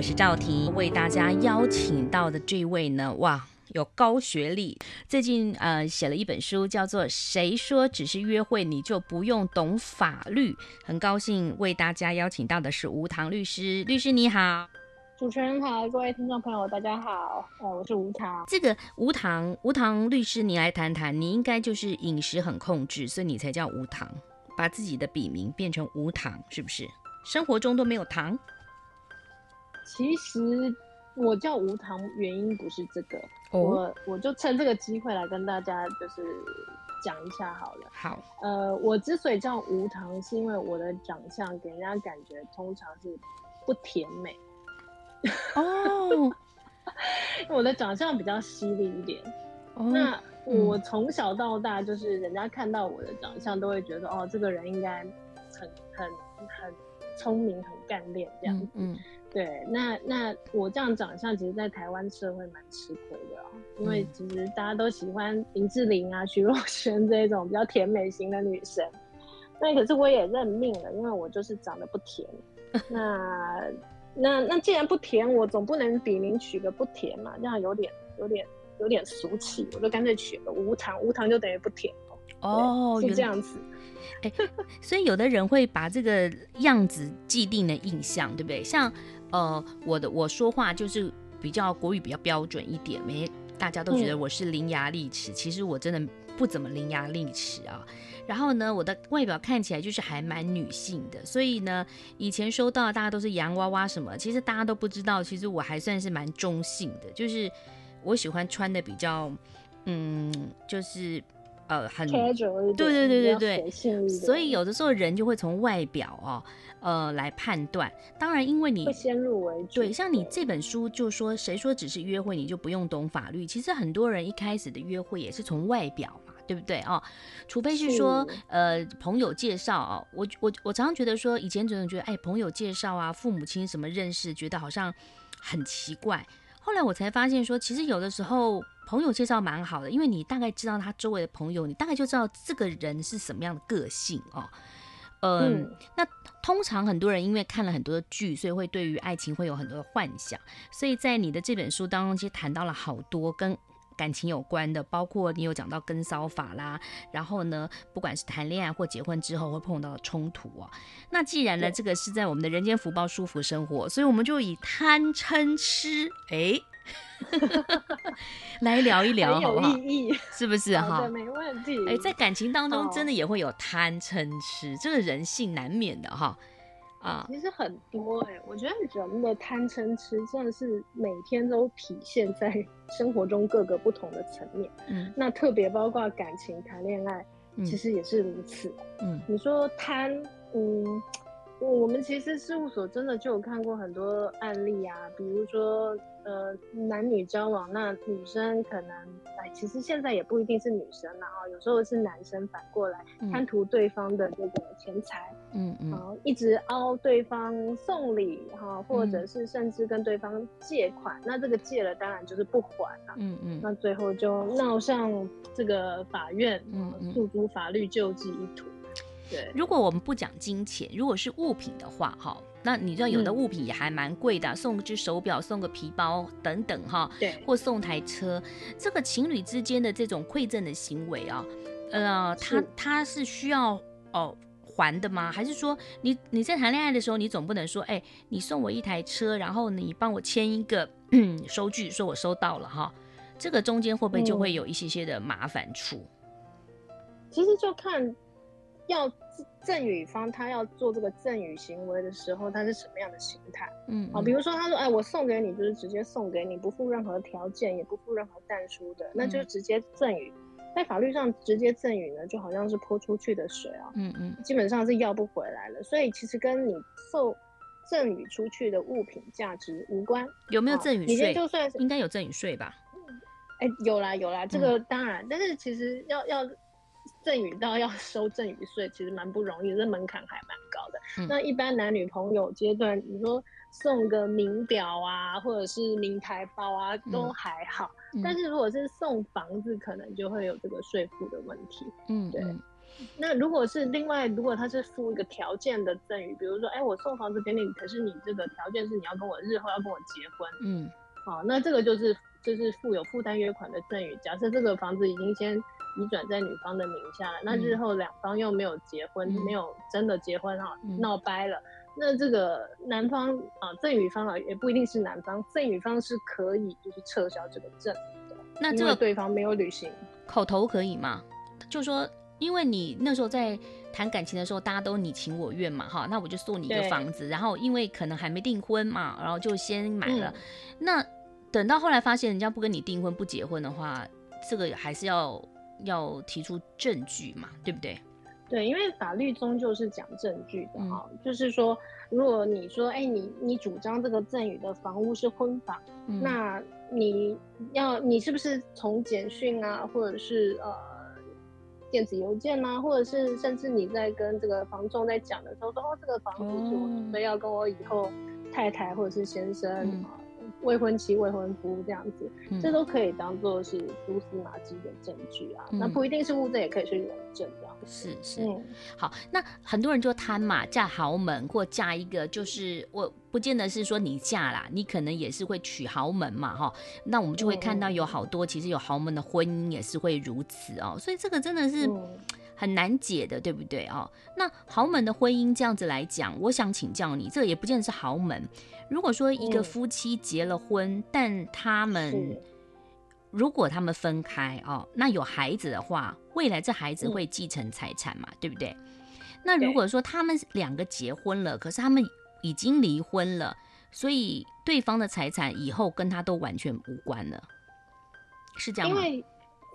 我是赵婷，为大家邀请到的这位呢，哇，有高学历，最近呃写了一本书，叫做《谁说只是约会你就不用懂法律》。很高兴为大家邀请到的是吴唐律师，律师你好，主持人好，各位听众朋友大家好，呃，我是吴唐。这个吴唐，吴唐律师，你来谈谈，你应该就是饮食很控制，所以你才叫吴唐，把自己的笔名变成吴棠，是不是？生活中都没有糖？其实我叫无糖，原因不是这个，oh. 我我就趁这个机会来跟大家就是讲一下好了。好，呃，我之所以叫无糖，是因为我的长相给人家感觉通常是不甜美。哦，oh. 我的长相比较犀利一点。Oh. 那我从小到大就是人家看到我的长相都会觉得，哦，这个人应该很很很聪明、很干练这样子。嗯。嗯对，那那我这样长相，其实，在台湾社会蛮吃亏的哦、喔，因为其实大家都喜欢林志玲啊、徐若瑄这种比较甜美型的女生。那可是我也认命了，因为我就是长得不甜。那那那既然不甜，我总不能笔名取个不甜嘛，这样有点有点有点俗气，我就干脆取个无糖，无糖就等于不甜哦，是这样子。哎，所以有的人会把这个样子既定的印象，对不对？像。呃，我的我说话就是比较国语比较标准一点，没大家都觉得我是伶牙俐齿，嗯、其实我真的不怎么伶牙俐齿啊。然后呢，我的外表看起来就是还蛮女性的，所以呢，以前收到大家都是洋娃娃什么，其实大家都不知道，其实我还算是蛮中性的，就是我喜欢穿的比较，嗯，就是呃很对对对对对，所以有的时候人就会从外表哦。呃，来判断。当然，因为你会先入为主。对，像你这本书就说，谁说只是约会你就不用懂法律？其实很多人一开始的约会也是从外表嘛，对不对哦？除非是说，是呃，朋友介绍哦。我我我常常觉得说，以前总总觉得，哎，朋友介绍啊，父母亲什么认识，觉得好像很奇怪。后来我才发现说，其实有的时候朋友介绍蛮好的，因为你大概知道他周围的朋友，你大概就知道这个人是什么样的个性哦。嗯，嗯，那通常很多人因为看了很多的剧，所以会对于爱情会有很多的幻想。所以在你的这本书当中，其实谈到了好多跟感情有关的，包括你有讲到跟骚法啦，然后呢，不管是谈恋爱或结婚之后会碰到的冲突哦。那既然呢，这个是在我们的人间福报舒服生活，所以我们就以贪嗔痴，哎。来聊一聊好不好？有意义，是不是哈？没问题。哎，在感情当中，真的也会有贪嗔痴，这个人性难免的哈。啊，其实很多哎，我觉得人的贪嗔痴真的是每天都体现在生活中各个不同的层面。嗯，那特别包括感情、谈恋爱，其实也是如此。嗯，你说贪，嗯。我们其实事务所真的就有看过很多案例啊，比如说，呃，男女交往，那女生可能，哎，其实现在也不一定是女生了啊，有时候是男生反过来贪图对方的这个钱财，嗯嗯，然后一直凹对方送礼哈，或者是甚至跟对方借款，嗯、那这个借了当然就是不还了，嗯嗯，那最后就闹上这个法院，嗯，诉诸法律救济一途。对，如果我们不讲金钱，如果是物品的话，哈，那你知道有的物品也还蛮贵的，嗯、送只手表、送个皮包等等，哈，对，或送台车，这个情侣之间的这种馈赠的行为啊，呃，他他是需要哦还的吗？还是说你你在谈恋爱的时候，你总不能说，哎，你送我一台车，然后你帮我签一个 收据，说我收到了哈，这个中间会不会就会有一些些的麻烦处？嗯、其实就看。要赠与方他要做这个赠与行为的时候，他是什么样的心态？嗯，好，比如说他说，哎，我送给你就是直接送给你，不附任何条件，也不附任何但书的，那就直接赠与。在法律上，直接赠与呢，就好像是泼出去的水啊，嗯嗯，基本上是要不回来了。所以其实跟你受赠与出去的物品价值无关。有没有赠与税？就算是应该有赠与税吧？哎、欸，有啦有啦，这个当然，嗯、但是其实要要赠与到要收赠与税，其实蛮不容易，这门槛还蛮高的。嗯、那一般男女朋友阶段，你说送个名表啊，或者是名牌包啊，都还好。嗯、但是如果是送房子，可能就会有这个税负的问题。嗯，对。那如果是另外，如果他是付一个条件的赠与，比如说，哎、欸，我送房子给你，可是你这个条件是你要跟我日后要跟我结婚。嗯，好，那这个就是。就是附有负担约款的赠与，假设这个房子已经先移转在女方的名下了，嗯、那日后两方又没有结婚，嗯、没有真的结婚哈，闹、嗯、掰了，那这个男方啊赠与方啊也不一定是男方，赠与方是可以就是撤销这个赠与的。那这个对方没有履行，口头可以吗？就说因为你那时候在谈感情的时候，大家都你情我愿嘛，哈，那我就送你一个房子，然后因为可能还没订婚嘛，然后就先买了，嗯、那。等到后来发现人家不跟你订婚不结婚的话，这个还是要要提出证据嘛，对不对？对，因为法律终究是讲证据的哈，嗯、就是说，如果你说，哎，你你主张这个赠与的房屋是婚房，嗯、那你要你是不是从简讯啊，或者是呃电子邮件啊，或者是甚至你在跟这个房仲在讲的时候说，哦，这个房子是我准备要跟我以后太太或者是先生啊。嗯未婚妻、未婚夫这样子，嗯、这都可以当做是蛛丝马迹的证据啊。嗯、那不一定是物证，也可以是人证这样。是是，嗯、好。那很多人就贪嘛，嫁豪门或嫁一个，就是我不见得是说你嫁啦，你可能也是会娶豪门嘛，哈。那我们就会看到有好多其实有豪门的婚姻也是会如此哦。所以这个真的是很难解的，对不对哦？那豪门的婚姻这样子来讲，我想请教你，这个也不见得是豪门。如果说一个夫妻结了婚，嗯、但他们如果他们分开哦，那有孩子的话，未来这孩子会继承财产嘛，嗯、对不对？那如果说他们两个结婚了，可是他们已经离婚了，所以对方的财产以后跟他都完全无关了，是这样吗？因为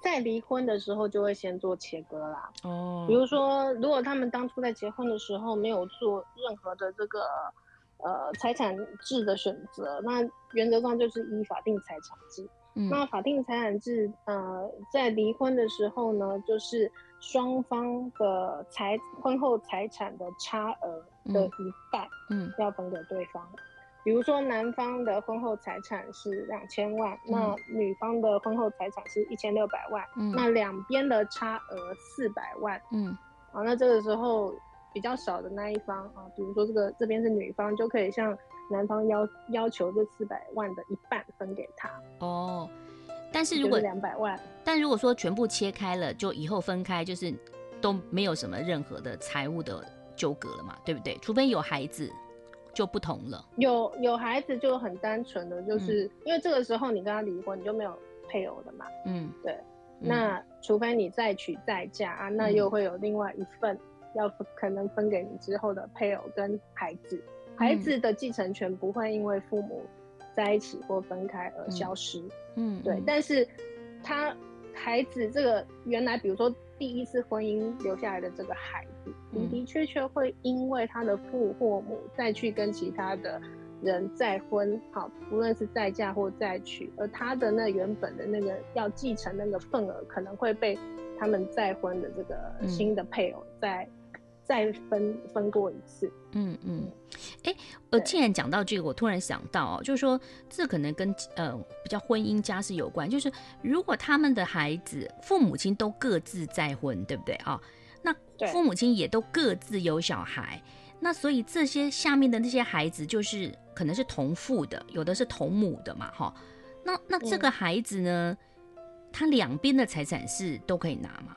在离婚的时候就会先做切割啦。哦，比如说，如果他们当初在结婚的时候没有做任何的这个。呃，财产制的选择，那原则上就是依法定财产制。嗯，那法定财产制，呃，在离婚的时候呢，就是双方的财婚后财产的差额的一半，嗯，要分给对方。嗯，比如说男方的婚后财产是两千万，嗯，那女方的婚后财产是一千六百万，嗯，那两边的差额四百万，嗯，好，那这个时候。比较少的那一方啊，比如说这个这边是女方，就可以向男方要要求这四百万的一半分给他哦。但是如果两百万，但如果说全部切开了，就以后分开，就是都没有什么任何的财务的纠葛了嘛，对不对？除非有孩子，就不同了。有有孩子就很单纯的，就是、嗯、因为这个时候你跟他离婚，你就没有配偶的嘛。嗯，对。嗯、那除非你再娶再嫁啊，那又会有另外一份。要可能分给你之后的配偶跟孩子，孩子的继承权不会因为父母在一起或分开而消失。嗯，对。但是他孩子这个原来，比如说第一次婚姻留下来的这个孩子，的的确确会因为他的父或母再去跟其他的人再婚，好，不论是再嫁或再娶，而他的那原本的那个要继承那个份额，可能会被他们再婚的这个新的配偶在。再分分过一次，嗯嗯，哎、欸，呃，既然讲到这个，我突然想到哦，就是说这可能跟呃比较婚姻家事有关，就是如果他们的孩子父母亲都各自再婚，对不对啊？那父母亲也都各自有小孩，那所以这些下面的那些孩子就是可能是同父的，有的是同母的嘛，哈。那那这个孩子呢，嗯、他两边的财产是都可以拿吗？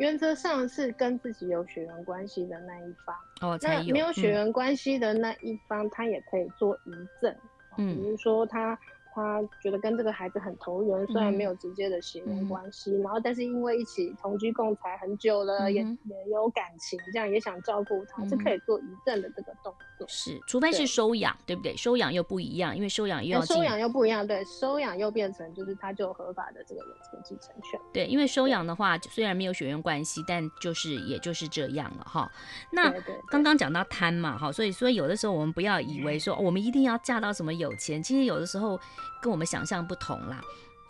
原则上是跟自己有血缘关系的那一方哦，那没有血缘关系的那一方，他也可以做遗赠。嗯，比如说他他觉得跟这个孩子很投缘，虽然没有直接的血缘关系，嗯、然后但是因为一起同居共财很久了，嗯、也也有感情，这样也想照顾他，嗯、是可以做遗赠的这个动作。是，除非是收养，对，对不对？收养又不一样，因为收养又要收养又不一样，对，收养又变成就是他就有合法的这个有这个继承权。对，因为收养的话，虽然没有血缘关系，但就是也就是这样了哈。那刚刚讲到贪嘛，哈，所以所以有的时候我们不要以为说我们一定要嫁到什么有钱，其实有的时候。跟我们想象不同啦，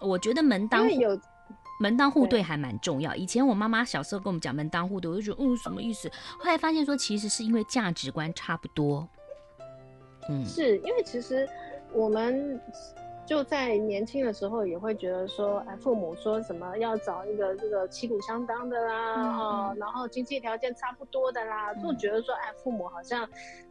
我觉得门当户门当户对还蛮重要。以前我妈妈小时候跟我们讲门当户对，我就觉得嗯，什么意思？后来发现说其实是因为价值观差不多。嗯，是因为其实我们。就在年轻的时候，也会觉得说，哎，父母说什么要找一个这个旗鼓相当的啦，嗯嗯然后经济条件差不多的啦，就、嗯、觉得说，哎，父母好像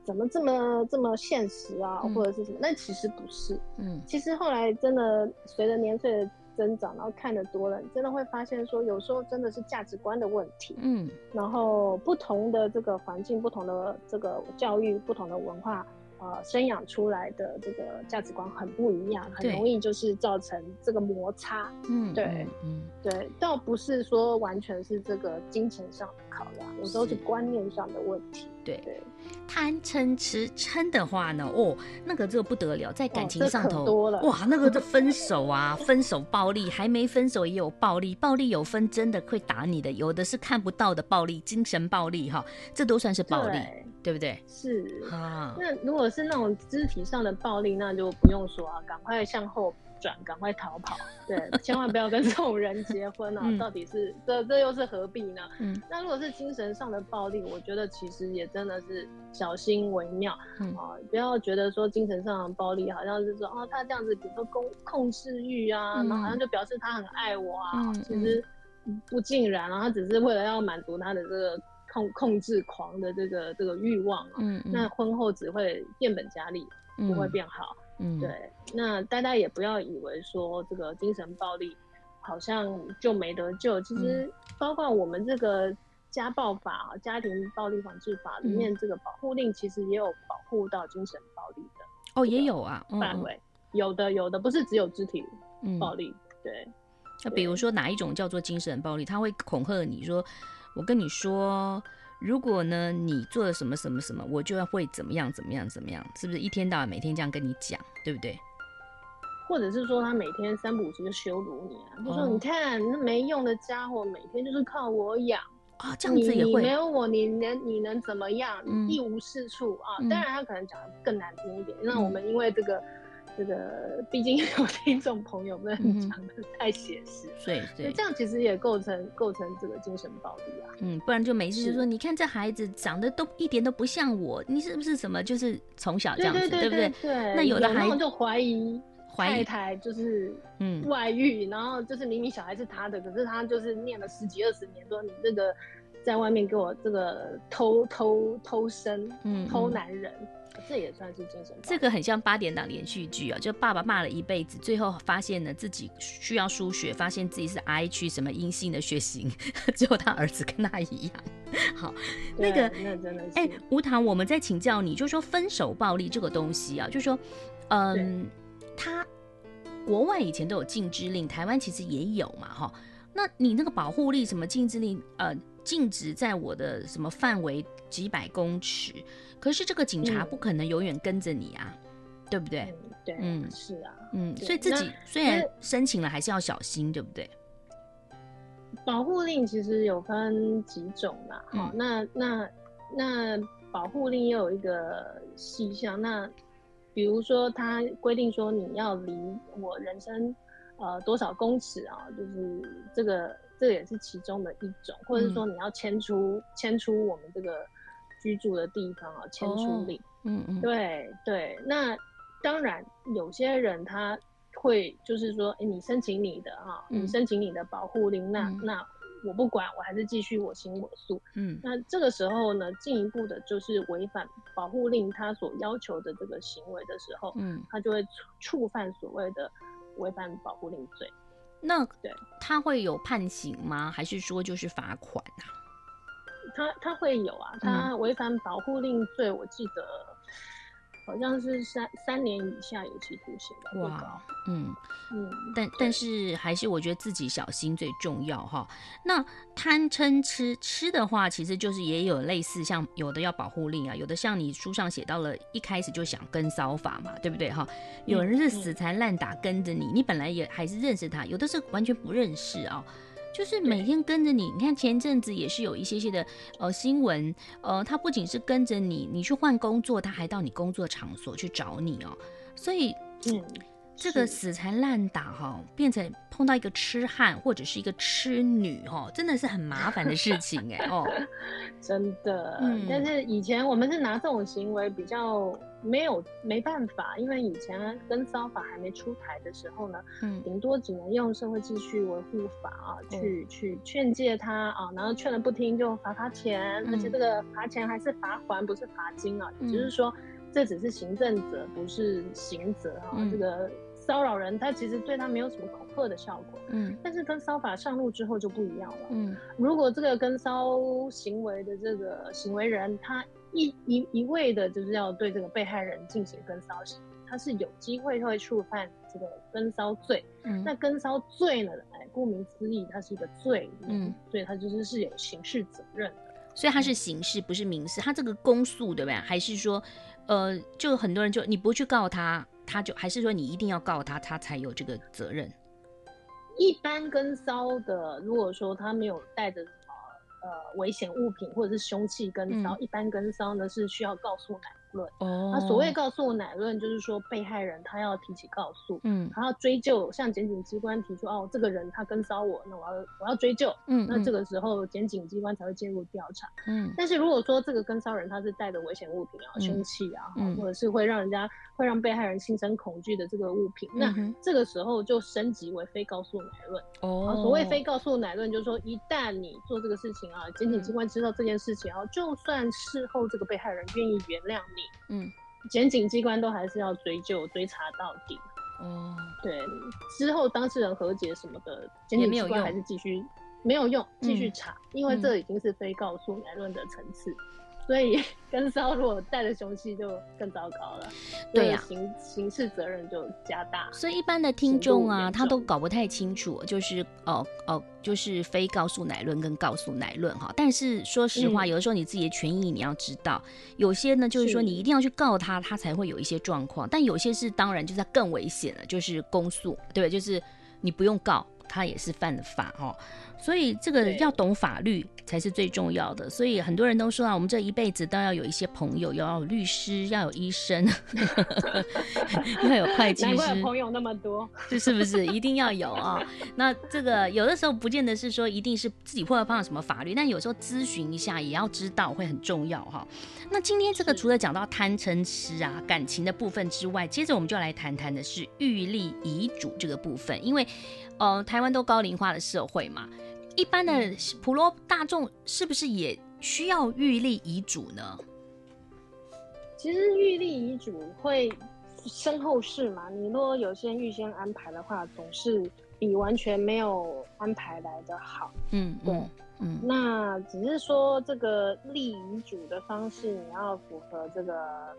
怎么这么这么现实啊，嗯、或者是什么？那其实不是，嗯，其实后来真的随着年岁的增长，然后看的多了，你真的会发现说，有时候真的是价值观的问题，嗯，然后不同的这个环境，不同的这个教育，不同的文化。呃，生养出来的这个价值观很不一样，很容易就是造成这个摩擦。嗯，对，嗯，对，倒不是说完全是这个金钱上的考量，有时候是观念上的问题。对对，贪嗔痴嗔的话呢，哦，那个这个不得了，在感情上头，哦、多了哇，那个这分手啊，分手暴力，还没分手也有暴力，暴力有分真的会打你的，有的是看不到的暴力，精神暴力哈，这都算是暴力。对不对？是啊，那如果是那种肢体上的暴力，那就不用说啊，赶快向后转，赶快逃跑。对，千万不要跟这种人结婚啊！嗯、到底是这这又是何必呢？嗯，那如果是精神上的暴力，我觉得其实也真的是小心为妙。嗯啊，不要觉得说精神上的暴力好像是说哦，他这样子，比如说控控制欲啊，嗯、然后好像就表示他很爱我啊。嗯、其实不尽然啊，他只是为了要满足他的这个。控控制狂的这个这个欲望啊，嗯嗯、那婚后只会变本加厉，不会变好。嗯，对。那大家也不要以为说这个精神暴力好像就没得救，其实包括我们这个家暴法、家庭暴力防治法里面这个保护令，其实也有保护到精神暴力的。哦，也有啊，范围有的有的不是只有肢体暴力。嗯、对。那比如说哪一种叫做精神暴力？他会恐吓你说。我跟你说，如果呢你做了什么什么什么，我就要会怎么样怎么样怎么样，是不是一天到晚每天这样跟你讲，对不对？或者是说他每天三不五时就羞辱你啊，就说你看那没用的家伙，每天就是靠我养啊，这样子也会没有我你能你能怎么样？你一无是处啊！当然他可能讲的更难听一点，那我们因为这个。这个毕竟有听众朋友们讲的太写实，对对，这样其实也构成构成这个精神暴力啊。嗯，不然就没事就说，你看这孩子长得都一点都不像我，你是不是什么就是从小这样子，对不对？对。那有的孩子就怀疑太太就是嗯外遇，然后就是明明小孩是他的，可是他就是念了十几二十年，说你这个在外面给我这个偷偷偷生，嗯，偷男人。这也算是精神。这个很像八点档连续剧啊，就爸爸骂了一辈子，最后发现呢自己需要输血，发现自己是 I 区什么阴性的血型，最后他儿子跟他一样。好，那个那真的是。哎，无糖，我们再请教你，就是说分手暴力这个东西啊，就是说，嗯，他国外以前都有禁制令，台湾其实也有嘛，哈。那你那个保护力什么禁制令，呃，禁止在我的什么范围几百公尺？可是这个警察不可能永远跟着你啊，嗯、对不对？嗯、对，嗯，是啊，嗯，所以自己虽然申请了，还是要小心，对不对？保护令其实有分几种啦，好、嗯，那那那保护令又有一个细项，那比如说他规定说你要离我人生呃多少公尺啊，就是这个这个也是其中的一种，或者是说你要迁出迁、嗯、出我们这个。居住的地方啊，迁出令，嗯嗯，对对，那当然有些人他会就是说，哎，你申请你的啊，你申请你的保护令，那那我不管，我还是继续我行我素，嗯，那这个时候呢，进一步的就是违反保护令他所要求的这个行为的时候，嗯，他就会触触犯所谓的违反保护令罪。那对，他会有判刑吗？还是说就是罚款啊？他他会有啊，他违反保护令罪，嗯、我记得好像是三三年以下有期徒刑的。哇，嗯嗯，但但是还是我觉得自己小心最重要哈。那贪嗔痴吃的话，其实就是也有类似像有的要保护令啊，有的像你书上写到了，一开始就想跟骚法嘛，对不对哈？有人是死缠烂打跟着你，你本来也还是认识他，有的是完全不认识啊。就是每天跟着你，你看前阵子也是有一些些的呃新闻，呃，他不仅是跟着你，你去换工作，他还到你工作场所去找你哦，所以嗯。这个死缠烂打哈，变成碰到一个痴汉或者是一个痴女哈，真的是很麻烦的事情哎哦，真的。嗯，但是以前我们是拿这种行为比较没有没办法，因为以前跟骚法还没出台的时候呢，嗯，顶多只能用社会秩序维护法啊，去去劝诫他啊，然后劝了不听就罚他钱，而且这个罚钱还是罚还，不是罚金啊，也就是说这只是行政责，不是刑责啊，这个。骚扰人，他其实对他没有什么恐吓的效果。嗯，但是跟骚法上路之后就不一样了。嗯，如果这个跟骚行为的这个行为人，他一一一味的就是要对这个被害人进行跟骚行为，他是有机会会触犯这个跟骚罪。嗯，那跟骚罪呢？哎，顾名思义，它是一个罪。嗯，所以它就是是有刑事责任的。所以它是刑事，不是民事。它这个公诉对不对？还是说，呃，就很多人就你不去告他。他就还是说你一定要告他，他才有这个责任。一般跟骚的，如果说他没有带着什么呃危险物品或者是凶器跟骚，嗯、一般跟骚呢是需要告诉乃论。哦，那所谓告诉乃论，就是说被害人他要提起告诉，嗯，他要追究，向检警机关提出哦，这个人他跟骚我，那我要我要追究，嗯，那这个时候检警机关才会介入调查，嗯。但是如果说这个跟骚人他是带着危险物品啊、凶器啊，嗯、或者是会让人家会让被害人心生恐惧的这个物品，嗯、那这个时候就升级为非告诉乃论。哦，所谓非告诉乃论，就是说一旦你做这个事情啊，检警机关知道这件事情啊，就算事后这个被害人愿意原谅你。嗯，检警机关都还是要追究、追查到底。哦，对，之后当事人和解什么的，检警机关还是继续没有用，继续查，嗯、因为这已经是非告诉乃论的层次。所以 跟骚如果带着凶器就更糟糕了，对呀，刑刑事责任就加大。所以一般的听众啊，他都搞不太清楚，就是哦哦，就是非告诉乃论跟告诉乃论哈。但是说实话，有的时候你自己的权益你要知道，有些呢就是说你一定要去告他，他才会有一些状况。但有些是当然就是更危险了，就是公诉，对，就是你不用告。他也是犯了法哦，所以这个要懂法律才是最重要的。所以很多人都说啊，我们这一辈子都要有一些朋友，要有律师，要有医生，要有会计师。难怪朋友那么多，这是不是一定要有啊？那这个有的时候不见得是说一定是自己会碰到什么法律，但有时候咨询一下也要知道会很重要哈。那今天这个除了讲到贪嗔痴啊感情的部分之外，接着我们就来谈谈的是预立遗嘱这个部分，因为。呃，台湾都高龄化的社会嘛，一般的普罗大众是不是也需要预立遗嘱呢？其实预立遗嘱会身后事嘛，你如果有些预先安排的话，总是比完全没有安排来的好。嗯，对。嗯嗯，那只是说这个立遗嘱的方式，你要符合这个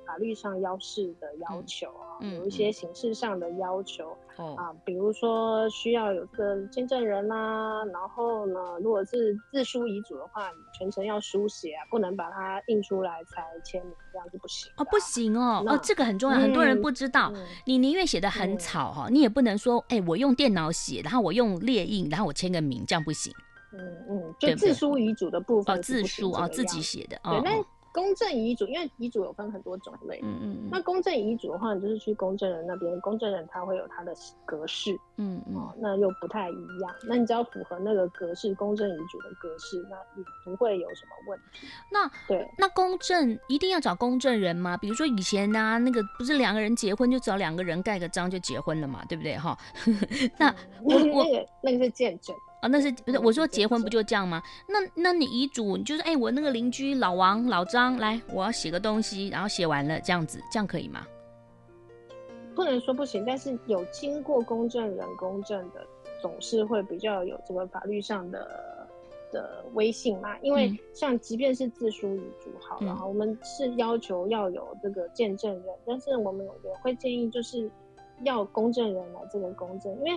法律上要事的要求啊，嗯嗯、有一些形式上的要求、嗯、啊，比如说需要有个见证人啦、啊，然后呢，如果是自书遗嘱的话，你全程要书写啊，不能把它印出来才签名，这样就不行哦，不行哦，哦，这个很重要，很多人不知道，嗯、你宁愿写的很草哈，嗯、你也不能说，哎、欸，我用电脑写，然后我用列印，然后我签个名，这样不行。嗯嗯，就自书遗嘱的部分哦，自书哦，自己写的。对，那公证遗嘱，因为遗嘱有分很多种类。嗯嗯。那公证遗嘱的话，你就是去公证人那边，公证人他会有他的格式。嗯嗯。那又不太一样。那你只要符合那个格式，公证遗嘱的格式，那也不会有什么问题。那对，那公证一定要找公证人吗？比如说以前呢，那个不是两个人结婚就找两个人盖个章就结婚了嘛，对不对？哈。那我我 那个是见证。啊、哦，那是不是我说结婚不就这样吗？那那你遗嘱你就是哎、欸，我那个邻居老王老张来，我要写个东西，然后写完了这样子，这样可以吗？不能说不行，但是有经过公证人公证的，总是会比较有这个法律上的的威信嘛。因为像即便是自书遗嘱好了，嗯、我们是要求要有这个见证人，但是我们也会建议就是。要公证人来这个公证，因为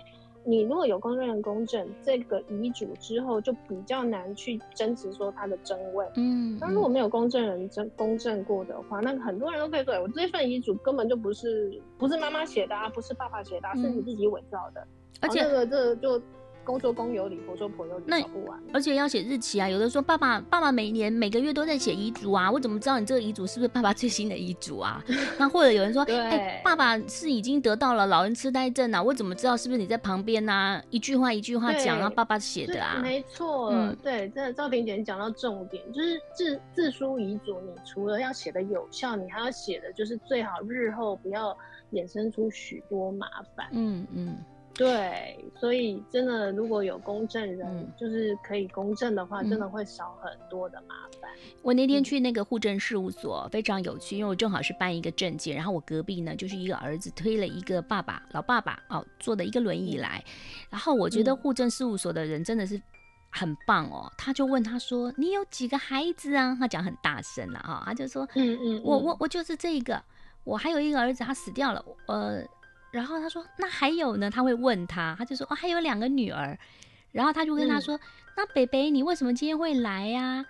你如果有公证人公证这个遗嘱之后，就比较难去争执说它的真伪。嗯，那如果没有公证人证公证过的话，那很多人都可以说，我这份遗嘱根本就不是不是妈妈写的啊，不是爸爸写的啊，是你自己伪造的，而且这个这个就。公说公有理，婆说婆有理，那不完。而且要写日期啊，有的说爸爸爸爸每年每个月都在写遗嘱啊，我怎么知道你这个遗嘱是不是爸爸最新的遗嘱啊？那或者有人说，哎、欸，爸爸是已经得到了老人痴呆症啊，我怎么知道是不是你在旁边啊？一句话一句话讲，然后爸爸写的啊？没错，嗯，对，真的赵婷姐讲到重点，就是自自书遗嘱，你除了要写的有效，你还要写的就是最好日后不要衍生出许多麻烦。嗯嗯。对，所以真的，如果有公证人，嗯、就是可以公证的话，嗯、真的会少很多的麻烦。我那天去那个户政事务所，非常有趣，因为我正好是办一个证件，然后我隔壁呢就是一个儿子推了一个爸爸老爸爸哦坐的一个轮椅来，然后我觉得户政事务所的人真的是很棒哦，他就问他说：“你有几个孩子啊？”他讲很大声了哈，他就说：“嗯嗯，我我我就是这一个，我还有一个儿子，他死掉了，呃。”然后他说：“那还有呢？”他会问他，他就说：“哦，还有两个女儿。”然后他就跟他说：“嗯、那北北，你为什么今天会来呀、啊？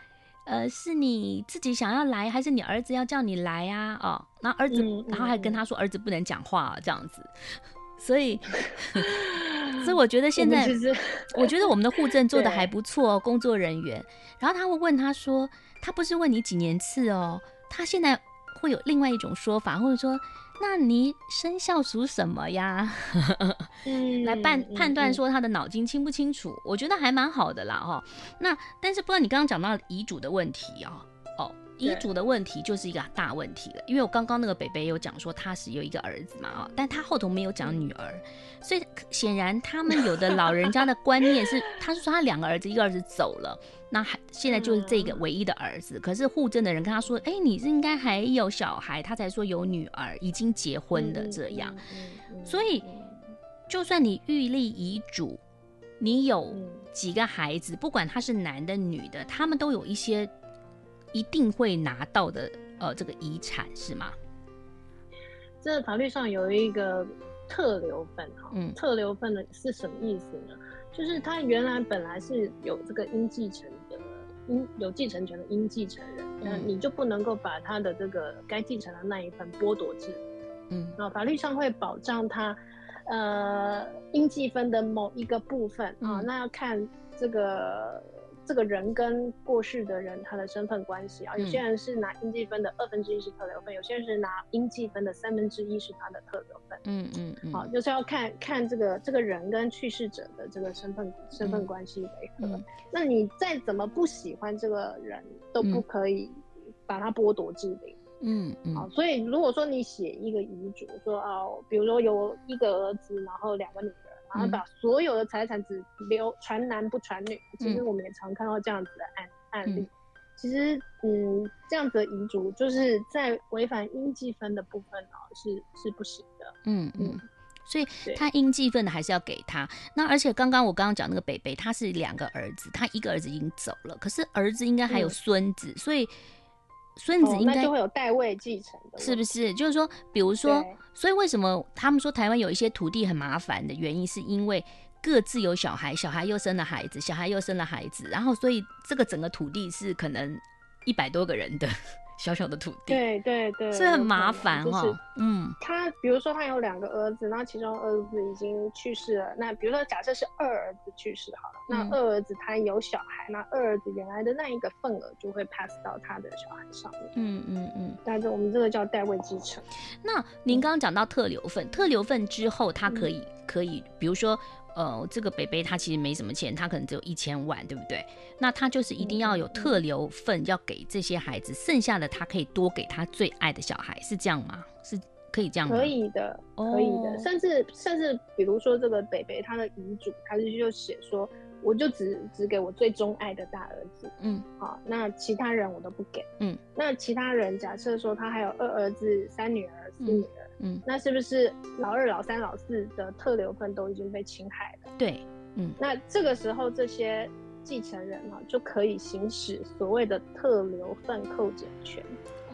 呃，是你自己想要来，还是你儿子要叫你来呀、啊？”哦，那儿子，嗯、然后还跟他说：“儿子不能讲话、啊，这样子。”所以，所以我觉得现在，我觉得我们的护证做的还不错哦，工作人员。然后他会问他说：“他不是问你几年次哦？他现在会有另外一种说法，或者说。”那你生肖属什么呀？嗯，来判判断说他的脑筋清不清楚，我觉得还蛮好的啦哈。那但是不知道你刚刚讲到遗嘱的问题啊，哦，遗嘱的问题就是一个大问题了，因为我刚刚那个北北有讲说他是有一个儿子嘛啊，但他后头没有讲女儿，所以显然他们有的老人家的观念是，他是说他两个儿子，一个儿子走了。那还现在就是这个唯一的儿子，嗯、可是户政的人跟他说：“哎、欸，你是应该还有小孩。”他才说有女儿已经结婚的这样。所以，就算你预立遗嘱，你有几个孩子，不管他是男的女的，他们都有一些一定会拿到的呃这个遗产，是吗？这法律上有一个特留份哈，嗯，特留份的是什么意思呢？就是他原来本来是有这个应继承的，应有继承权的应继承人，那你就不能够把他的这个该继承的那一份剥夺至，嗯，然后法律上会保障他，呃，应继分的某一个部分啊，那要看这个。这个人跟过世的人他的身份关系啊，有些人是拿应计分的二分之一是特留分，有些人是拿应计分的三分之一是他的特留分。嗯嗯嗯，好，就是要看看这个这个人跟去世者的这个身份身份关系为何。嗯嗯、那你再怎么不喜欢这个人，都不可以把他剥夺至零。嗯嗯，好，所以如果说你写一个遗嘱，说哦，比如说有一个儿子，然后两个女儿。然后把所有的财产只留传男不传女，其实我们也常看到这样子的案案例。嗯、其实，嗯，这样子的遗嘱就是在违反应继分的部分哦，是是不行的。嗯嗯，嗯所以他应继分的还是要给他。那而且刚刚我刚刚讲那个北北，他是两个儿子，他一个儿子已经走了，可是儿子应该还有孙子，嗯、所以。孙子应该、哦、就会有代位继承的，是不是？就是说，比如说，对所以为什么他们说台湾有一些土地很麻烦的原因，是因为各自有小孩，小孩又生了孩子，小孩又生了孩子，然后所以这个整个土地是可能一百多个人的。小小的土地，对对对，是很麻烦哈。嗯，他比如说他有两个儿子，那其中儿子已经去世了。那比如说假设是二儿子去世好了，嗯、那二儿子他有小孩，那二儿子原来的那一个份额就会 pass 到他的小孩上面。嗯嗯嗯，但是我们这个叫代位继承。那您刚刚讲到特留份，特留份之后他可以、嗯、可以，比如说。呃，这个北北他其实没什么钱，他可能只有一千万，对不对？那他就是一定要有特留份，要给这些孩子，剩下的他可以多给他最爱的小孩，是这样吗？是可以这样吗？可以的，可以的，甚至甚至比如说这个北北他的遗嘱，他就就写说，我就只只给我最钟爱的大儿子，嗯，好，那其他人我都不给，嗯，那其他人假设说他还有二儿子、三女儿、四女儿。嗯嗯，那是不是老二、老三、老四的特留份都已经被侵害了？对，嗯，那这个时候这些继承人啊，就可以行使所谓的特留份扣减权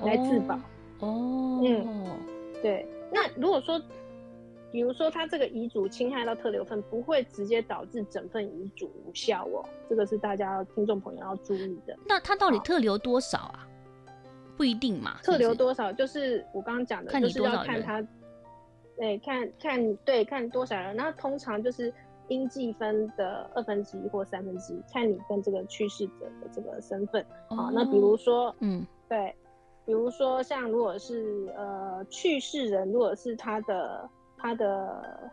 来自保。哦，嗯，对。那如果说比如说他这个遗嘱侵害到特留份，不会直接导致整份遗嘱无效哦，这个是大家听众朋友要注意的。那他到底特留多少啊？不一定嘛，特留多少就是我刚刚讲的，就是要看他，对，看看对看多少人，那通常就是应计分的二分之一或三分之一，看你跟这个去世者的这个身份啊、哦。那比如说，嗯，对，比如说像如果是呃去世人，如果是他的他的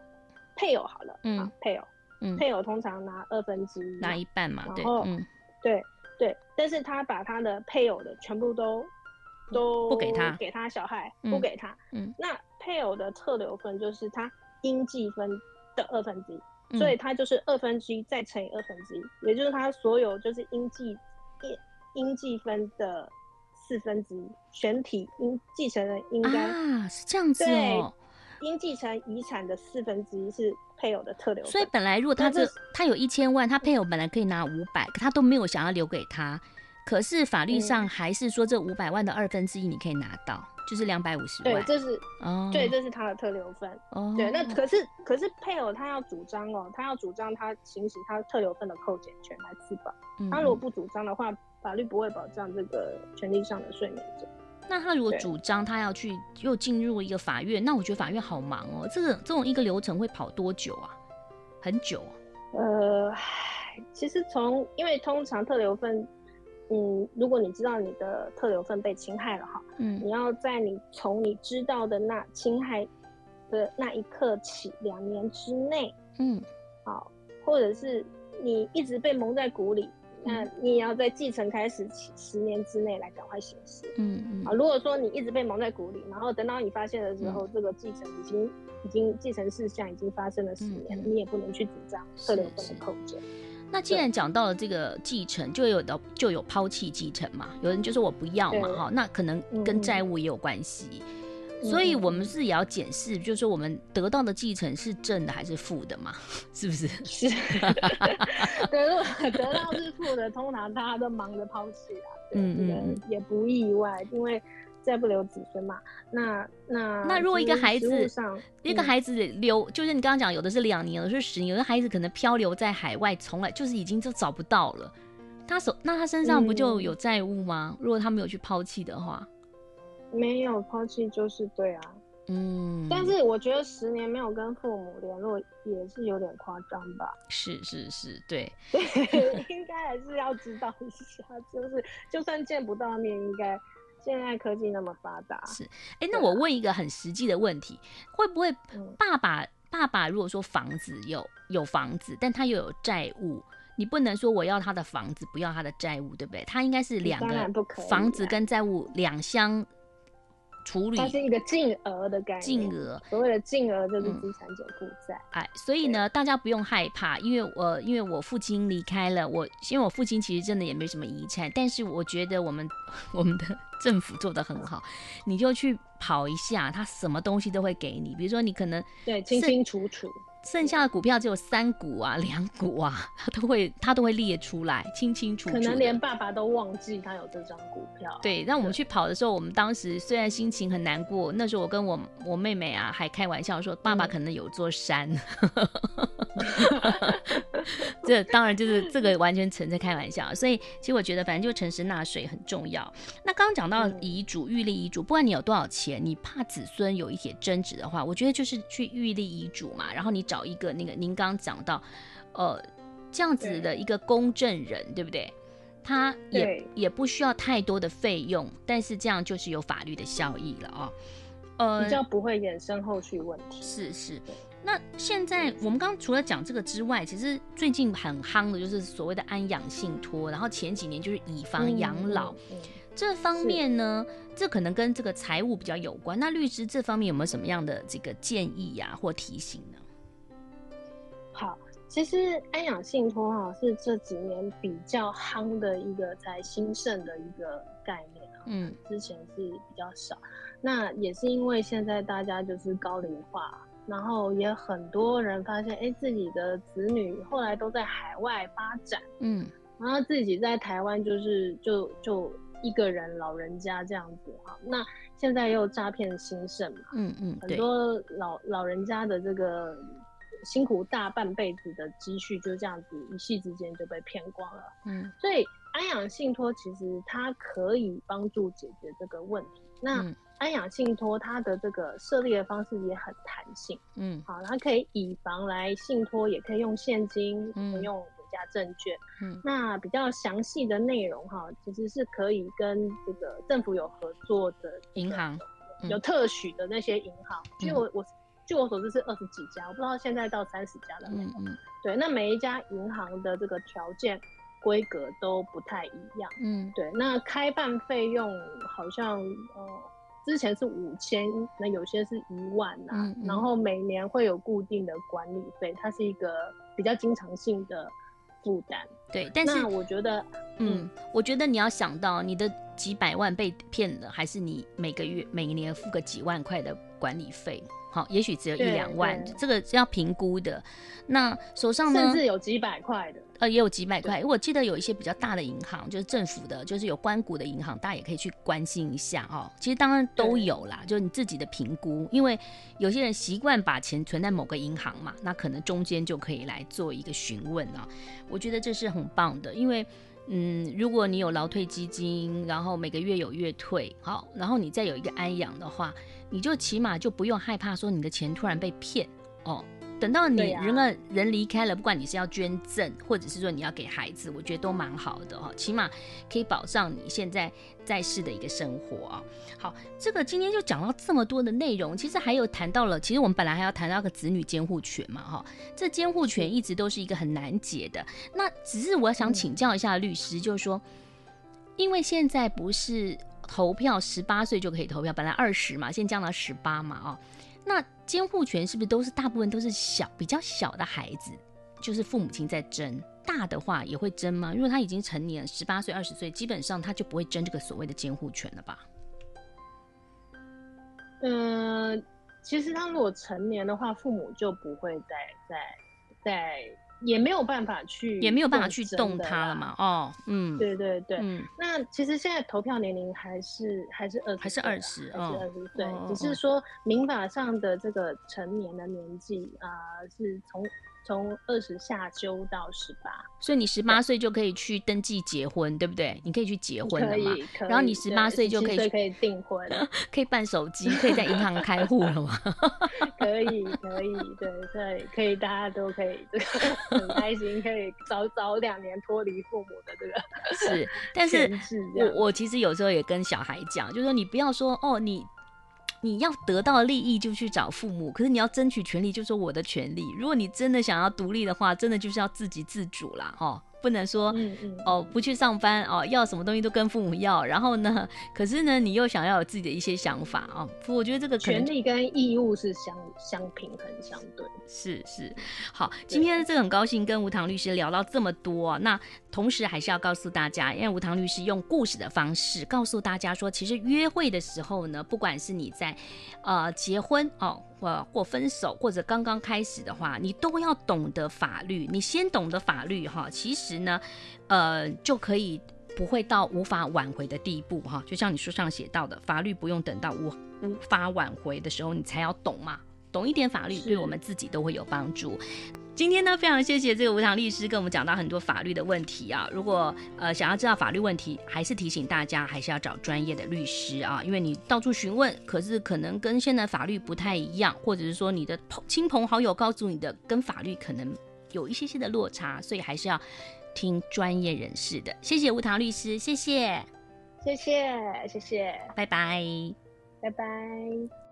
配偶好了，嗯，啊、配偶，嗯，配偶通常拿二分之一，拿一半嘛，然后，嗯，对对，但是他把他的配偶的全部都。都不给他，给他小孩，不给他。嗯，那配偶的特留分就是他应计分的二分之一，嗯，所以他就是二分之一再乘以二分之一，也就是他所有就是应计应应继分的四分之一，全体应继承人应该啊是这样子哦，应继承遗产的四分之一是配偶的特留分。所以本来如果他这他有一千万，他配偶本来可以拿五百，可他都没有想要留给他。可是法律上还是说，这五百万的二分之一你可以拿到，嗯、就是两百五十万。对，这是哦，对，这是他的特留分。哦，对，那可是可是配偶他要主张哦，他要主张他行使他特留分的扣减权来自保。嗯、他如果不主张的话，法律不会保障这个权利上的睡眠者。那他如果主张他要去又进入一个法院，那我觉得法院好忙哦。这个这种一个流程会跑多久啊？很久。呃，其实从因为通常特留份。嗯，如果你知道你的特留份被侵害了哈，嗯，你要在你从你知道的那侵害的那一刻起两年之内，嗯，好，或者是你一直被蒙在鼓里，那你也要在继承开始起十年之内来赶快行使，嗯嗯，啊，如果说你一直被蒙在鼓里，然后等到你发现的时候，嗯、这个继承已经已经继承事项已经发生了十年，你也不能去主张特留份的扣减。那既然讲到了这个继承，就有的就有抛弃继承嘛。有人就说我不要嘛，哈，那可能跟债务也有关系。嗯、所以我们是也要检视，就是说我们得到的继承是正的还是负的嘛？是不是？是。得到得到是负的，通常大家都忙着抛弃啊。嗯嗯，也不意外，因为。再不留子孙嘛？那那那如果一个孩子，一个孩子留，就是你刚刚讲，有的是两年，有的是十年，有的孩子可能漂流在海外，从来就是已经就找不到了。他手那他身上不就有债务吗？如果他没有去抛弃的话，没有抛弃就是对啊。嗯，但是我觉得十年没有跟父母联络也是有点夸张吧？是是是，对 对，应该还是要知道一下，就是就算见不到面，应该。现在科技那么发达，是哎、欸，那我问一个很实际的问题，会不会爸爸、嗯、爸爸如果说房子有有房子，但他又有债务，你不能说我要他的房子，不要他的债务，对不对？他应该是两个房子跟债务两相。处理，它是一个净额的概念。净额，所谓的净额就是资产减负债。哎，所以呢，大家不用害怕，因为我因为我父亲离开了我，因为我父亲其实真的也没什么遗产，但是我觉得我们 我们的政府做的很好，你就去跑一下，他什么东西都会给你，比如说你可能对清清楚楚。剩下的股票只有三股啊，两股啊，他都会他都会列出来，清清楚楚。可能连爸爸都忘记他有这张股票。对，让我们去跑的时候，我们当时虽然心情很难过，那时候我跟我我妹妹啊还开玩笑说，爸爸可能有座山。嗯 这当然就是这个完全存在开玩笑，所以其实我觉得反正就诚实纳税很重要。那刚刚讲到遗嘱、预立遗嘱，不管你有多少钱，你怕子孙有一些争执的话，我觉得就是去预立遗嘱嘛，然后你找一个那个您刚刚讲到，呃，这样子的一个公证人，对，对不对？他也也不需要太多的费用，但是这样就是有法律的效益了哦。呃，比较不会衍生后续问题。是是。那现在我们刚刚除了讲这个之外，其实最近很夯的就是所谓的安养信托，然后前几年就是以房养老、嗯嗯嗯、这方面呢，这可能跟这个财务比较有关。那律师这方面有没有什么样的这个建议呀、啊，或提醒呢？好，其实安养信托哈是这几年比较夯的一个才兴盛的一个概念，嗯，之前是比较少。那也是因为现在大家就是高龄化。然后也很多人发现，哎，自己的子女后来都在海外发展，嗯，然后自己在台湾就是就就一个人老人家这样子哈。那现在又诈骗兴盛嘛，嗯嗯，很多老老人家的这个辛苦大半辈子的积蓄就这样子一夕之间就被骗光了，嗯，所以安养信托其实它可以帮助解决这个问题。那、嗯安养信托它的这个设立的方式也很弹性，嗯，好，它可以以房来信托，也可以用现金，嗯，用国家证券，嗯，那比较详细的内容哈，其实是可以跟这个政府有合作的银行，有特许的那些银行，嗯、据我我据我所知是二十几家，我不知道现在到三十家了没有，嗯嗯，对，那每一家银行的这个条件规格都不太一样，嗯，对，那开办费用好像呃。之前是五千，那有些是一万呐、啊嗯嗯，然后每年会有固定的管理费，它是一个比较经常性的负担。对，但是我觉得嗯，嗯，我觉得你要想到你的几百万被骗了，还是你每个月每年付个几万块的管理费？好，也许只有一两万，这个是要评估的。那手上呢？甚至有几百块的。呃，也有几百块。我记得有一些比较大的银行，就是政府的，就是有关股的银行，大家也可以去关心一下哦。其实当然都有啦，就是你自己的评估。因为有些人习惯把钱存在某个银行嘛，那可能中间就可以来做一个询问啊。我觉得这是很棒的，因为嗯，如果你有劳退基金，然后每个月有月退，好，然后你再有一个安养的话，你就起码就不用害怕说你的钱突然被骗哦。等到你人啊人离开了，不管你是要捐赠，或者是说你要给孩子，我觉得都蛮好的哈，起码可以保障你现在在世的一个生活啊。好，这个今天就讲到这么多的内容，其实还有谈到了，其实我们本来还要谈到个子女监护权嘛哈，这监护权一直都是一个很难解的。那只是我想请教一下律师，就是说，因为现在不是投票十八岁就可以投票，本来二十嘛，现在降到十八嘛啊。那监护权是不是都是大部分都是小比较小的孩子，就是父母亲在争？大的话也会争吗？如果他已经成年，十八岁、二十岁，基本上他就不会争这个所谓的监护权了吧？嗯、其实他如果成年的话，父母就不会再再再。也没有办法去，也没有办法去动它了嘛。哦，嗯，对对对，嗯。那其实现在投票年龄还是还是二十，还是二十，还是二十岁，哦，只是说民法上的这个成年的年纪啊，呃，是从。从二十下修到十八，所以你十八岁就可以去登记结婚，对不对？你可以去结婚了嘛？然后你十八岁就可以可以订婚，可以办手机，可以在银行开户了吗？可以，可以，对，对，可以，大家都可以这个 很开心，可以早早两年脱离父母的这个是。但是我我其实有时候也跟小孩讲，就是说你不要说哦你。你要得到利益就去找父母，可是你要争取权利就说我的权利。如果你真的想要独立的话，真的就是要自给自主啦，哦。不能说，嗯嗯，哦，不去上班哦，要什么东西都跟父母要，然后呢，可是呢，你又想要有自己的一些想法啊，哦，我觉得这个权利跟义务是相相平衡相对。是是，好，今天这个很高兴跟吴唐律师聊到这么多，那同时还是要告诉大家，因为吴唐律师用故事的方式告诉大家说，其实约会的时候呢，不管是你在呃结婚哦。或或分手，或者刚刚开始的话，你都要懂得法律。你先懂得法律哈，其实呢，呃，就可以不会到无法挽回的地步哈。就像你书上写到的，法律不用等到无无法挽回的时候，你才要懂嘛。懂一点法律，对我们自己都会有帮助。今天呢，非常谢谢这个吴棠律师跟我们讲到很多法律的问题啊。如果呃想要知道法律问题，还是提醒大家还是要找专业的律师啊，因为你到处询问，可是可能跟现在法律不太一样，或者是说你的亲朋好友告诉你的跟法律可能有一些些的落差，所以还是要听专业人士的。谢谢吴棠律师，谢谢，谢谢，谢谢，拜拜，拜拜。